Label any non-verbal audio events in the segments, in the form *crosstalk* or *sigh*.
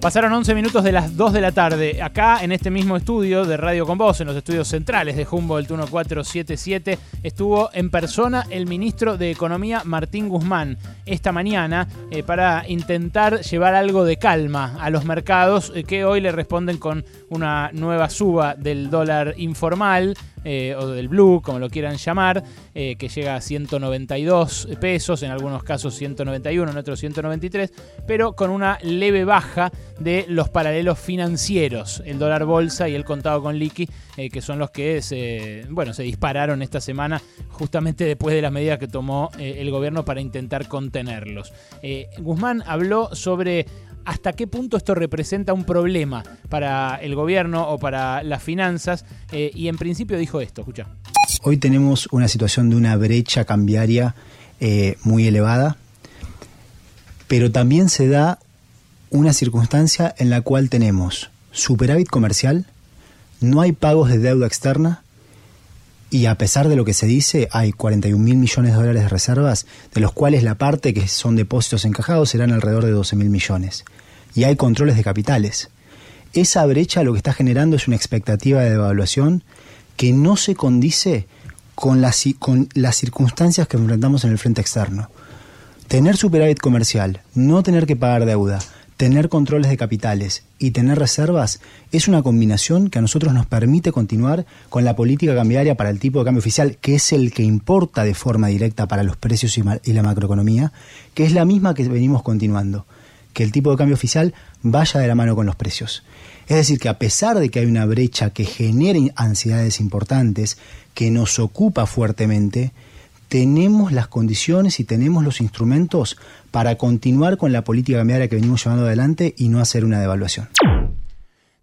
Pasaron 11 minutos de las 2 de la tarde. Acá en este mismo estudio de Radio con Voz, en los estudios centrales de Humboldt 1477, estuvo en persona el ministro de Economía Martín Guzmán esta mañana eh, para intentar llevar algo de calma a los mercados eh, que hoy le responden con una nueva suba del dólar informal eh, o del blue, como lo quieran llamar, eh, que llega a 192 pesos, en algunos casos 191, en otros 193, pero con una leve baja de los paralelos financieros, el dólar bolsa y el contado con liqui, eh, que son los que se, bueno, se dispararon esta semana justamente después de las medidas que tomó el gobierno para intentar contenerlos. Guzmán habló sobre hasta qué punto esto representa un problema para el gobierno o para las finanzas. Eh, y en principio dijo esto, escucha. Hoy tenemos una situación de una brecha cambiaria eh, muy elevada, pero también se da una circunstancia en la cual tenemos superávit comercial, no hay pagos de deuda externa, y a pesar de lo que se dice, hay 41 mil millones de dólares de reservas, de los cuales la parte que son depósitos encajados serán alrededor de 12 mil millones. Y hay controles de capitales. Esa brecha lo que está generando es una expectativa de devaluación que no se condice con las, con las circunstancias que enfrentamos en el frente externo. Tener superávit comercial, no tener que pagar deuda, tener controles de capitales y tener reservas es una combinación que a nosotros nos permite continuar con la política cambiaria para el tipo de cambio oficial, que es el que importa de forma directa para los precios y, la macroeconomía, que es la misma que venimos continuando, que el tipo de cambio oficial vaya de la mano con los precios. Es decir, que a pesar de que hay una brecha que genera ansiedades importantes, que nos ocupa fuertemente, tenemos las condiciones y tenemos los instrumentos para continuar con la política cambiaria que venimos llevando adelante y no hacer una devaluación.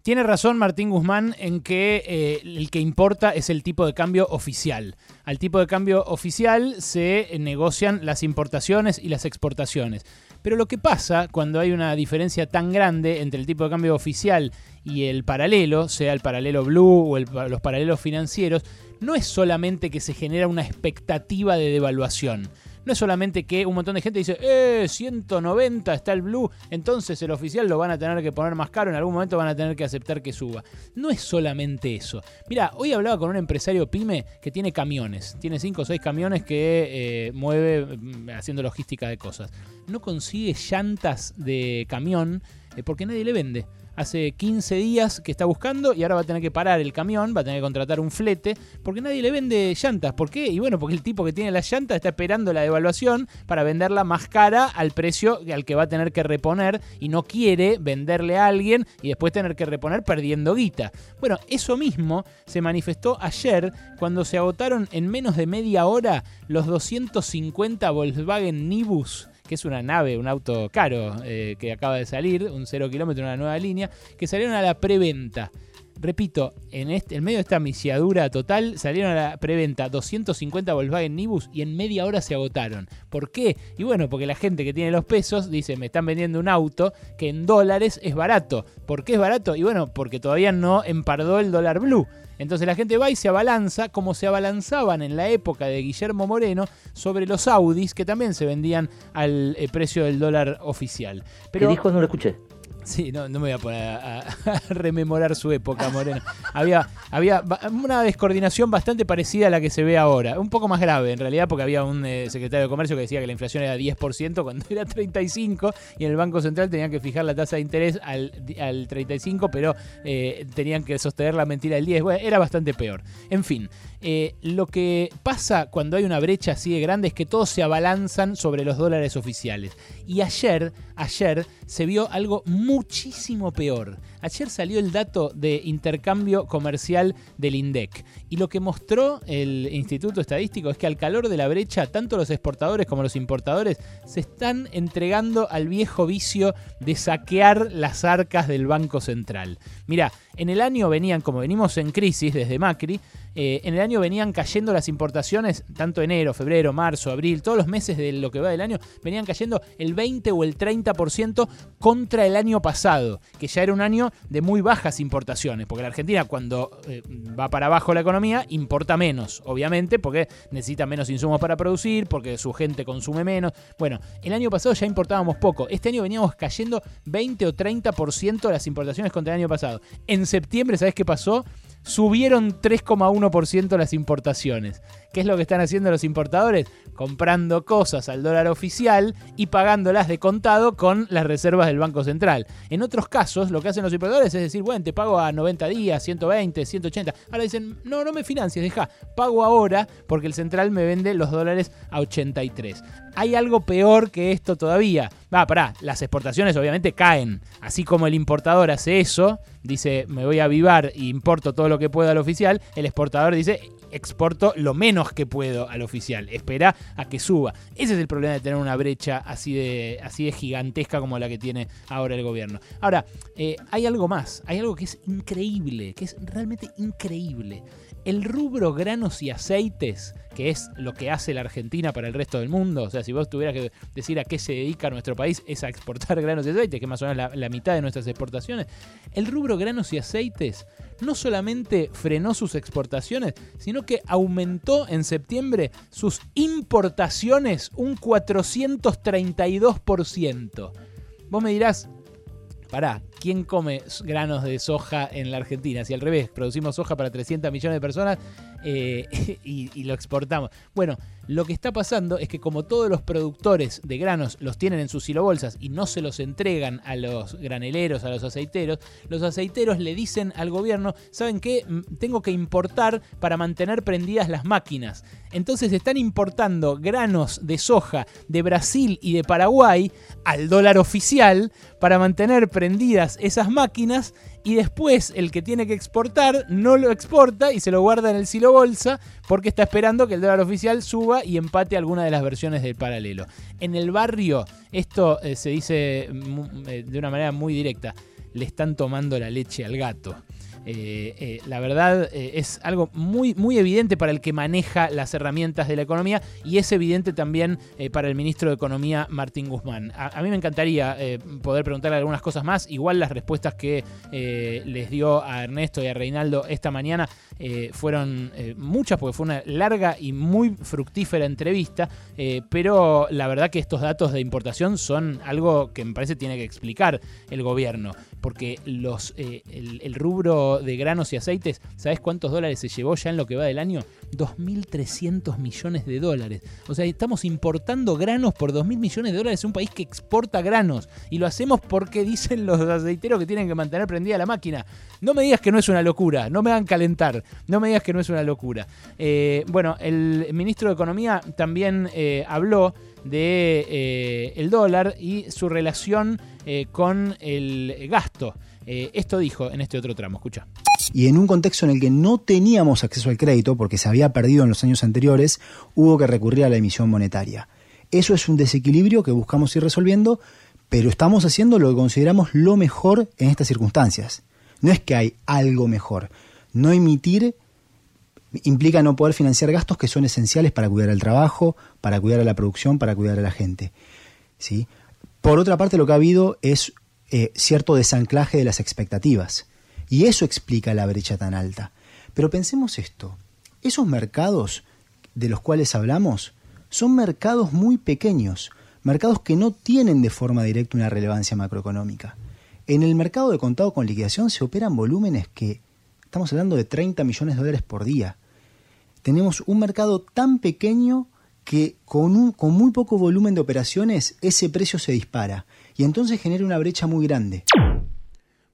Tiene razón Martín Guzmán en que eh, el que importa es el tipo de cambio oficial. Al tipo de cambio oficial se negocian las importaciones y las exportaciones. Pero lo que pasa cuando hay una diferencia tan grande entre el tipo de cambio oficial y el paralelo, sea el paralelo blue o los paralelos financieros, no es solamente que se genera una expectativa de devaluación. No es solamente que un montón de gente dice, eh, 190 está el blue, entonces el oficial lo van a tener que poner más caro, en algún momento van a tener que aceptar que suba. No es solamente eso. Mira, hoy hablaba con un empresario pyme que tiene camiones, tiene 5 o 6 camiones que eh, mueve mm, haciendo logística de cosas. No consigue llantas de camión eh, porque nadie le vende hace 15 días que está buscando y ahora va a tener que parar el camión, va a tener que contratar un flete, porque nadie le vende llantas. ¿Por qué? Y bueno, porque el tipo que tiene las llantas está esperando la devaluación para venderla más cara al precio al que va a tener que reponer y no quiere venderle a alguien y después tener que reponer perdiendo guita. Bueno, eso mismo se manifestó ayer cuando se agotaron en menos de media hora los 250 Volkswagen Nibus que es una nave, un auto caro eh, que acaba de salir, un 0 kilómetro, una nueva línea, que salieron a la preventa. Repito, en, este, en medio de esta misiadura total salieron a la preventa 250 Volkswagen Nibus y en media hora se agotaron. ¿Por qué? Y bueno, porque la gente que tiene los pesos dice, me están vendiendo un auto que en dólares es barato. ¿Por qué es barato? Y bueno, porque todavía no empardó el dólar blue. Entonces la gente va y se abalanza, como se abalanzaban en la época de Guillermo Moreno, sobre los Audis, que también se vendían al eh, precio del dólar oficial. Pero, ¿Qué dijo? No lo escuché. Sí, no, no me voy a poner a, *laughs* rememorar su época, Moreno. Había, había una descoordinación bastante parecida a la que se ve ahora. Un poco más grave, en realidad, porque había un eh, secretario de Comercio que decía que la inflación era 10% cuando era 35% y en el Banco Central tenían que fijar la tasa de interés al, al 35%, pero eh, tenían que sostener la mentira del 10%. Bueno, era bastante peor. En fin, eh, lo que pasa cuando hay una brecha así de grande es que todos se abalanzan sobre los dólares oficiales. Y ayer, ayer se vio algo muchísimo peor. Ayer salió el dato de intercambio comercial del INDEC. Y lo que mostró el Instituto Estadístico es que al calor de la brecha, tanto los exportadores como los importadores se están entregando al viejo vicio de saquear las arcas del Banco Central. Mira, en el año venían, como venimos en crisis desde Macri, eh, en el año venían cayendo las importaciones, tanto enero, febrero, marzo, abril, todos los meses de lo que va del año, venían cayendo el 20 o el 30% contra el año pasado, que ya era un año de muy bajas importaciones, porque la Argentina cuando eh, va para abajo la economía importa menos, obviamente, porque necesita menos insumos para producir, porque su gente consume menos. Bueno, el año pasado ya importábamos poco, este año veníamos cayendo 20 o 30% de las importaciones contra el año pasado. En septiembre, ¿sabes qué pasó? Subieron 3,1% las importaciones. ¿Qué es lo que están haciendo los importadores? Comprando cosas al dólar oficial y pagándolas de contado con las reservas del Banco Central. En otros casos, lo que hacen los importadores es decir, bueno, te pago a 90 días, 120, 180. Ahora dicen, no, no me financies, deja, pago ahora porque el central me vende los dólares a 83. Hay algo peor que esto todavía. Va, pará, las exportaciones obviamente caen. Así como el importador hace eso, dice, me voy a avivar e importo todo lo que puedo al oficial, el exportador dice, exporto lo menos que puedo al oficial. Espera a que suba. Ese es el problema de tener una brecha así de, así de gigantesca como la que tiene ahora el gobierno. Ahora, eh, hay algo más. Hay algo que es increíble, que es realmente increíble. El rubro granos y aceites, que es lo que hace la Argentina para el resto del mundo, o sea, si vos tuvieras que decir a qué se dedica nuestro país, es a exportar *laughs* granos y aceites, que más o menos la, la mitad de nuestras exportaciones. El rubro granos y aceites no solamente frenó sus exportaciones, sino que aumentó en septiembre sus importaciones un 432%. Vos me dirás, pará, ¿quién come granos de soja en la Argentina? Si al revés, producimos soja para 300 millones de personas eh, *laughs* y, y, lo exportamos. Bueno, lo que está pasando es que como todos los productores de granos los tienen en sus silobolsas y no se los entregan a los graneleros, a los aceiteros, los aceiteros le dicen al gobierno, ¿saben qué? Tengo que importar para mantener prendidas las máquinas. Entonces están importando granos de soja de Brasil y de Paraguay al dólar oficial para mantener prendidas esas máquinas y después el que tiene que exportar no lo exporta y se lo guarda en el silo bolsa porque está esperando que el dólar oficial suba y empate alguna de las versiones del paralelo. En el barrio, esto eh, se dice eh, de una manera muy directa, le están tomando la leche al gato. Eh, eh, la verdad eh, es algo muy, muy evidente para el que maneja las herramientas de la economía y es evidente también para el ministro de Economía Martín Guzmán. A, mí me encantaría poder preguntarle algunas cosas más, igual las respuestas que les dio a Ernesto y a Reinaldo esta mañana fueron muchas porque fue una larga y muy fructífera entrevista, pero la verdad que estos datos de importación son algo que me parece tiene que explicar el gobierno, porque los, el rubro de granos y aceites, ¿sabes cuántos dólares se llevó ya en lo que va del año? 2.300 millones de dólares. O sea, estamos importando granos por 2.000 millones de dólares. Es un país que exporta granos. Y lo hacemos porque dicen los aceiteros que tienen que mantener prendida la máquina. No me digas que no es una locura. No me hagan calentar. No me digas que no es una locura. Eh, bueno, el ministro de Economía también eh, habló de eh, el dólar y su relación eh, con el gasto. Eh, esto dijo en este otro tramo, escucha. Y en un contexto en el que no teníamos acceso al crédito, porque se había perdido en los años anteriores, hubo que recurrir a la emisión monetaria. Eso es un desequilibrio que buscamos ir resolviendo, pero estamos haciendo lo que consideramos lo mejor en estas circunstancias. No es que hay algo mejor. No emitir implica no poder financiar gastos que son esenciales para cuidar el trabajo, para cuidar a la producción, para cuidar a la gente. ¿sí? Por otra parte, lo que ha habido es eh, cierto desanclaje de las expectativas. Y eso explica la brecha tan alta. Pero pensemos esto, esos mercados de los cuales hablamos son mercados muy pequeños, mercados que no tienen de forma directa una relevancia macroeconómica. En el mercado de contado con liquidación se operan volúmenes que estamos hablando de 30 millones de dólares por día. Tenemos un mercado tan pequeño que con, un, con muy poco volumen de operaciones ese precio se dispara y entonces genera una brecha muy grande.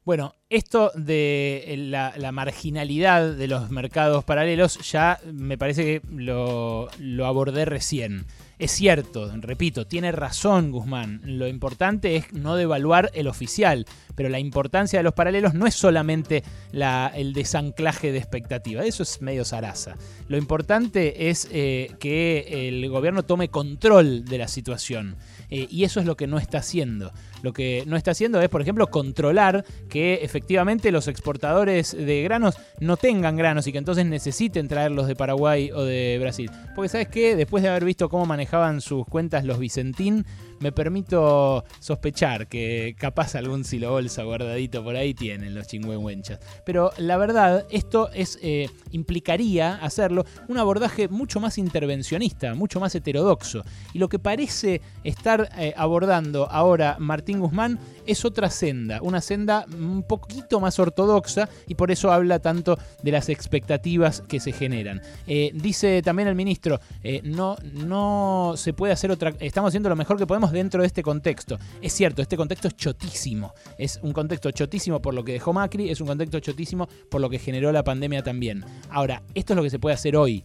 Bueno, esto de la, la, marginalidad de los mercados paralelos ya me parece que lo, lo, abordé recién. Es cierto, repito, tiene razón Guzmán. Lo importante es no devaluar el oficial, pero la importancia de los paralelos no es solamente la, el desanclaje de expectativa, eso es medio zaraza. Lo importante es eh, que el gobierno tome control de la situación eh, y eso es lo que no está haciendo. Lo que no está haciendo es, por ejemplo, controlar que efectivamente los exportadores de granos no tengan granos y que entonces necesiten traerlos de Paraguay o de Brasil. Porque sabes qué, después de haber visto cómo manejaban sus cuentas los Vicentín, me permito sospechar que capaz algún silo bolsa guardadito por ahí tienen los chingüengüenchas. Pero la verdad, esto es, eh, implicaría hacerlo un abordaje mucho más intervencionista, mucho más heterodoxo. Y lo que parece estar eh, abordando ahora Martín Guzmán es otra senda, una senda un poquito más ortodoxa y por eso habla tanto de las expectativas que se generan. Eh, dice también el ministro, no, no se puede hacer otra, estamos haciendo lo mejor que podemos dentro de este contexto. Es cierto, este contexto es chotísimo. Es un contexto chotísimo por lo que dejó Macri, es un contexto chotísimo por lo que generó la pandemia también. Ahora, esto es lo que se puede hacer hoy.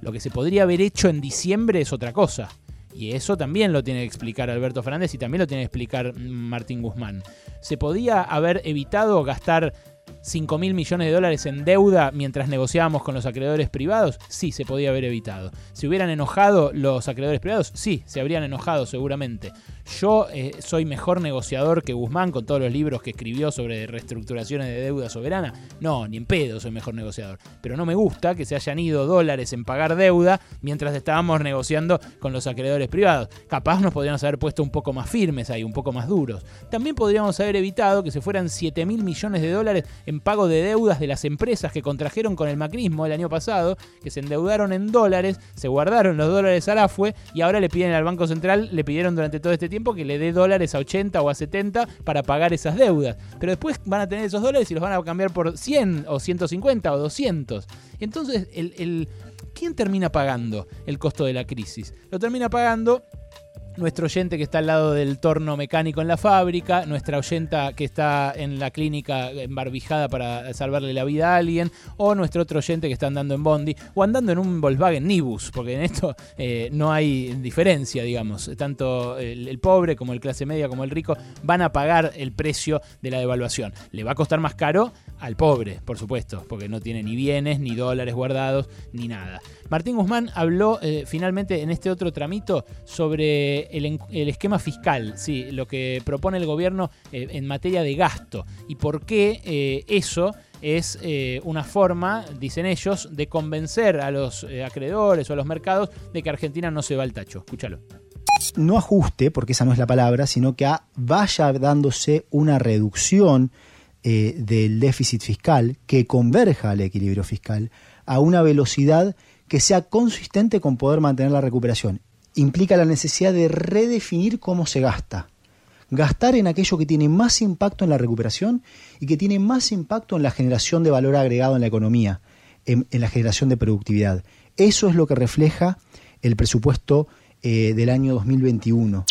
Lo que se podría haber hecho en diciembre es otra cosa. Y eso también lo tiene que explicar Alberto Fernández y también lo tiene que explicar Martín Guzmán. Se podía haber evitado gastar 5 mil millones de dólares en deuda mientras negociábamos con los acreedores privados? Sí, se podía haber evitado. ¿Se hubieran enojado los acreedores privados? Sí, se habrían enojado seguramente. Yo eh, soy mejor negociador que Guzmán con todos los libros que escribió sobre reestructuraciones de deuda soberana. No, ni en pedo soy mejor negociador. Pero no me gusta que se hayan ido dólares en pagar deuda mientras estábamos negociando con los acreedores privados. Capaz nos podríamos haber puesto un poco más firmes ahí, un poco más duros. También podríamos haber evitado que se fueran 7 mil millones de dólares en pago de deudas de las empresas que contrajeron con el macrismo el año pasado, que se endeudaron en dólares, se guardaron los dólares a la FUE y ahora le piden al Banco Central, le pidieron durante todo este tiempo que le dé dólares a 80 o a 70 para pagar esas deudas. Pero después van a tener esos dólares y los van a cambiar por 100 o 150 o 200. Entonces, el, ¿quién termina pagando el costo de la crisis? Lo termina pagando nuestro oyente que está al lado del torno mecánico en la fábrica, nuestra oyenta que está en la clínica embarbijada para salvarle la vida a alguien, o nuestro otro oyente que está andando en Bondi, o andando en un Volkswagen Nibus, porque en esto eh, no hay diferencia, digamos. Tanto el, pobre como el clase media como el rico van a pagar el precio de la devaluación. Le va a costar más caro al pobre, por supuesto, porque no tiene ni bienes, ni dólares guardados, ni nada. Martín Guzmán habló eh, finalmente en este otro tramito sobre el, esquema fiscal, sí, lo que propone el gobierno eh, en materia de gasto y por qué eh, eso es una forma, dicen ellos, de convencer a los acreedores o a los mercados de que Argentina no se va al tacho. Escúchalo no ajuste, porque esa no es la palabra, sino que vaya dándose una reducción del déficit fiscal que converja al equilibrio fiscal a una velocidad que sea consistente con poder mantener la recuperación. Implica la necesidad de redefinir cómo se gasta. Gastar en aquello que tiene más impacto en la recuperación y que tiene más impacto en la generación de valor agregado en la economía, en, la generación de productividad. Eso es lo que refleja el presupuesto eh, del año 2021.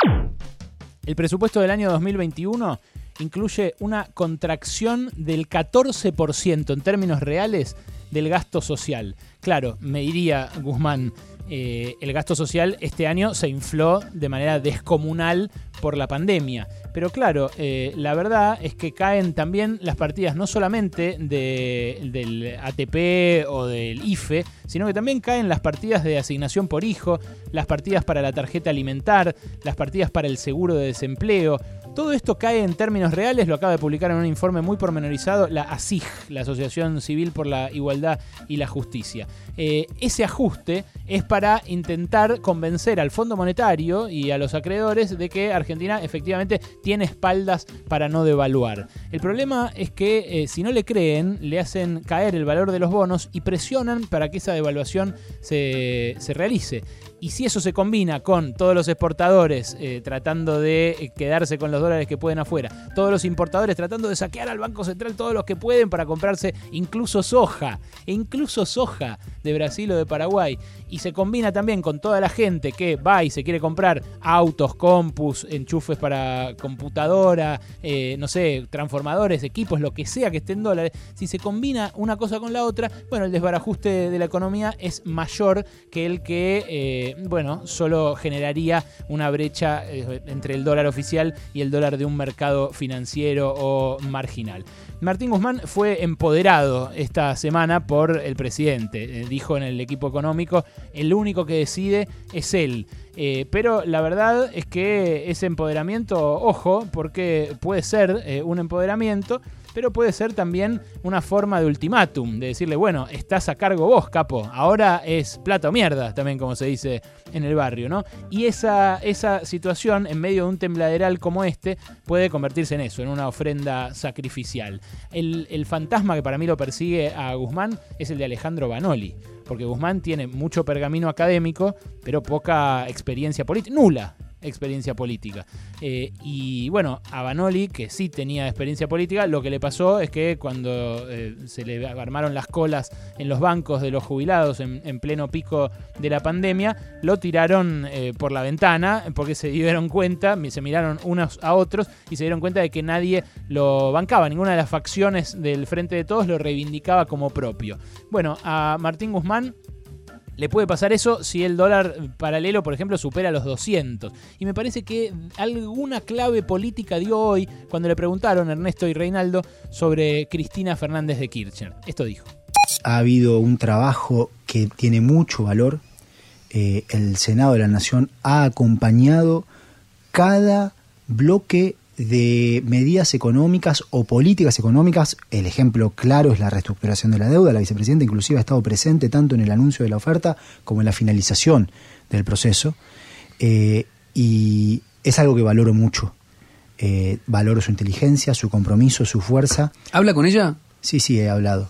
El presupuesto del año 2021 incluye una contracción del 14% en términos reales del gasto social. Claro, me diría Guzmán, eh, el gasto social este año se infló de manera descomunal por la pandemia. Pero claro, eh, la verdad es que caen también las partidas no solamente del ATP o del IFE, sino que también caen las partidas de asignación por hijo, las partidas para la tarjeta alimentar, las partidas para el seguro de desempleo, todo esto cae en términos reales, lo acaba de publicar en un informe muy pormenorizado la ASIG, la Asociación Civil por la Igualdad y la Justicia. Eh, ese ajuste es para intentar convencer al Fondo Monetario y a los acreedores de que Argentina efectivamente tiene espaldas para no devaluar. El problema es que eh, si no le creen, le hacen caer el valor de los bonos y presionan para que esa devaluación se, se realice. Y si eso se combina con todos los exportadores eh, tratando de eh, quedarse con los dólares que pueden afuera, todos los importadores tratando de saquear al Banco Central todos los que pueden para comprarse incluso soja, e incluso soja de Brasil o de Paraguay, y se combina también con toda la gente que va y se quiere comprar autos, compus, enchufes para computadora, eh, no sé, transformadores, equipos, lo que sea que esté en dólares, si se combina una cosa con la otra, bueno, el desbarajuste de la economía es mayor que el que bueno, solo generaría una brecha eh, entre el dólar oficial y el dólar de un mercado financiero o marginal. Martín Guzmán fue empoderado esta semana por el presidente. Eh, dijo en el equipo económico, el único que decide es él. Eh, pero la verdad es que ese empoderamiento, ojo, porque puede ser un empoderamiento pero puede ser también una forma de ultimátum, de decirle, bueno, estás a cargo vos, capo, ahora es plata o mierda, también como se dice en el barrio, ¿no? Y esa, esa situación, en medio de un tembladeral como este, puede convertirse en eso, en una ofrenda sacrificial. El, el fantasma que para mí lo persigue a Guzmán es el de Alejandro Banoli porque Guzmán tiene mucho pergamino académico, pero poca experiencia política, nula experiencia política. Eh, y bueno, a Banoli, que sí tenía experiencia política, lo que le pasó es que cuando eh, se le armaron las colas en los bancos de los jubilados en, pleno pico de la pandemia, lo tiraron eh, por la ventana porque se dieron cuenta, se miraron unos a otros y se dieron cuenta de que nadie lo bancaba, ninguna de las facciones del Frente de Todos lo reivindicaba como propio. Bueno, a Martín Guzmán le puede pasar eso si el dólar paralelo, por ejemplo, supera los 200. Y me parece que alguna clave política dio hoy cuando le preguntaron Ernesto y Reinaldo sobre Cristina Fernández de Kirchner. Esto dijo. Ha habido un trabajo que tiene mucho valor. Eh, el Senado de la Nación ha acompañado cada bloque de medidas económicas o políticas económicas. El ejemplo claro es la reestructuración de la deuda. La vicepresidenta inclusive ha estado presente tanto en el anuncio de la oferta como en la finalización del proceso. Eh, y es algo que valoro mucho. Eh, valoro su inteligencia, su compromiso, su fuerza. ¿Habla con ella? Sí, sí, he hablado.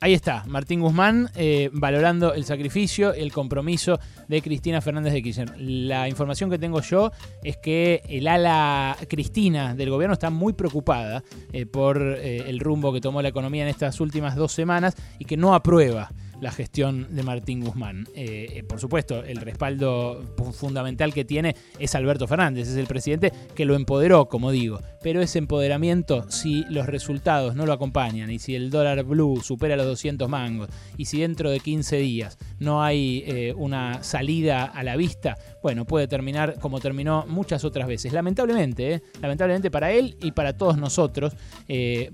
Ahí está, Martín Guzmán eh, valorando el sacrificio, el compromiso de Cristina Fernández de Kirchner. La información que tengo yo es que el ala Cristina del gobierno está muy preocupada eh, por eh, el rumbo que tomó la economía en estas últimas dos semanas y que no aprueba la gestión de Martín Guzmán. Eh, eh, por supuesto, el respaldo fundamental que tiene es Alberto Fernández, es el presidente que lo empoderó, como digo. Pero ese empoderamiento, si los resultados no lo acompañan y si el dólar blue supera los 200 mangos y si dentro de 15 días no hay eh, una salida a la vista, bueno, puede terminar como terminó muchas otras veces. Lamentablemente, lamentablemente para él y para todos nosotros,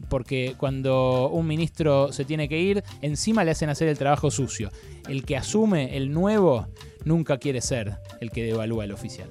porque cuando un ministro se tiene que ir, encima le hacen hacer el trabajo sucio. El que asume el nuevo nunca quiere ser el que devalúa el oficial.